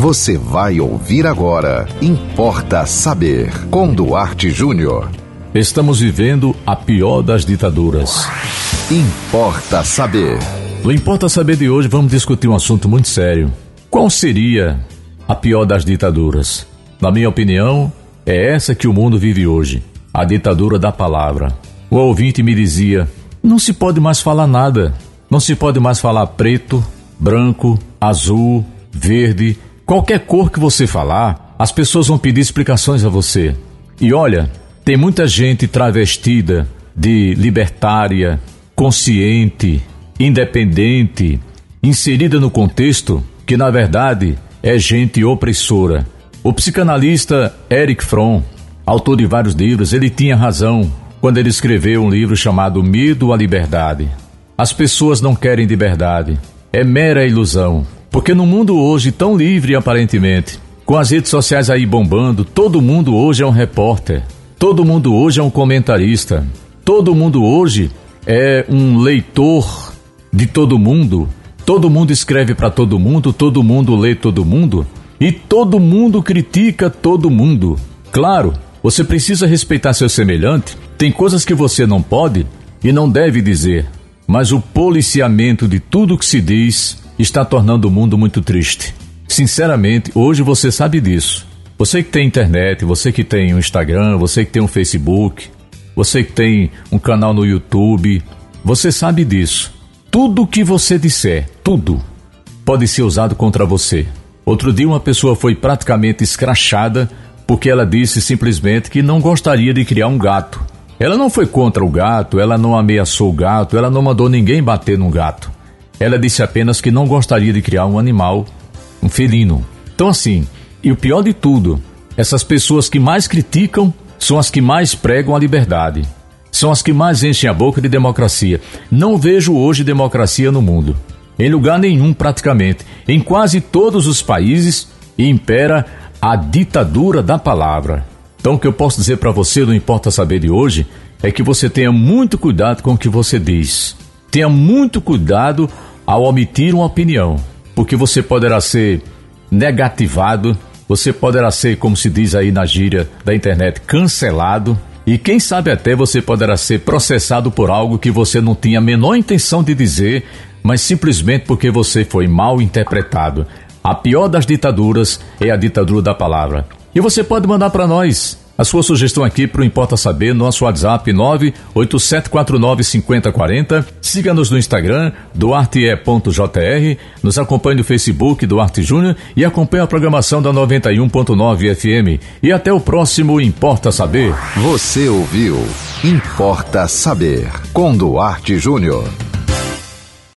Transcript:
Você vai ouvir agora. Importa saber. Com Duarte Júnior. Estamos vivendo a pior das ditaduras. Importa saber. No Importa Saber de hoje vamos discutir um assunto muito sério. Qual seria a pior das ditaduras? Na minha opinião, é essa que o mundo vive hoje: a ditadura da palavra. O ouvinte me dizia: não se pode mais falar nada. Não se pode mais falar preto, branco, azul, verde, qualquer cor que você falar, as pessoas vão pedir explicações a você. E olha, tem muita gente travestida de libertária, consciente, independente, inserida no contexto que na verdade é gente opressora. O psicanalista Eric Fromm, autor de vários livros, ele tinha razão quando ele escreveu um livro chamado Medo à Liberdade. As pessoas não querem liberdade, é mera ilusão. Porque no mundo hoje tão livre aparentemente, com as redes sociais aí bombando, todo mundo hoje é um repórter, todo mundo hoje é um comentarista, todo mundo hoje é um leitor de todo mundo, todo mundo escreve para todo mundo, todo mundo lê todo mundo e todo mundo critica todo mundo. Claro, você precisa respeitar seu semelhante, tem coisas que você não pode e não deve dizer, mas o policiamento de tudo que se diz está tornando o mundo muito triste. Sinceramente, hoje você sabe disso. Você que tem internet, você que tem um Instagram, você que tem um Facebook, você que tem um canal no YouTube, você sabe disso. Tudo que você disser, tudo, pode ser usado contra você. Outro dia uma pessoa foi praticamente escrachada porque ela disse simplesmente que não gostaria de criar um gato. Ela não foi contra o gato, ela não ameaçou o gato, ela não mandou ninguém bater no gato. Ela disse apenas que não gostaria de criar um animal, um felino. Então, assim, e o pior de tudo, essas pessoas que mais criticam são as que mais pregam a liberdade. São as que mais enchem a boca de democracia. Não vejo hoje democracia no mundo. Em lugar nenhum, praticamente. Em quase todos os países impera a ditadura da palavra. Então, o que eu posso dizer para você, não importa saber de hoje, é que você tenha muito cuidado com o que você diz. Tenha muito cuidado ao omitir uma opinião, porque você poderá ser negativado, você poderá ser, como se diz aí na gíria da internet, cancelado. E quem sabe até você poderá ser processado por algo que você não tinha a menor intenção de dizer, mas simplesmente porque você foi mal interpretado. A pior das ditaduras é a ditadura da palavra. E você pode mandar para nós a sua sugestão aqui para o Importa Saber, nosso WhatsApp 987495040. Siga-nos no Instagram, duarte.jr. Nos acompanhe no Facebook, Duarte Júnior. E acompanhe a programação da 91.9 FM. E até o próximo Importa Saber. Você ouviu Importa Saber, com Duarte Júnior.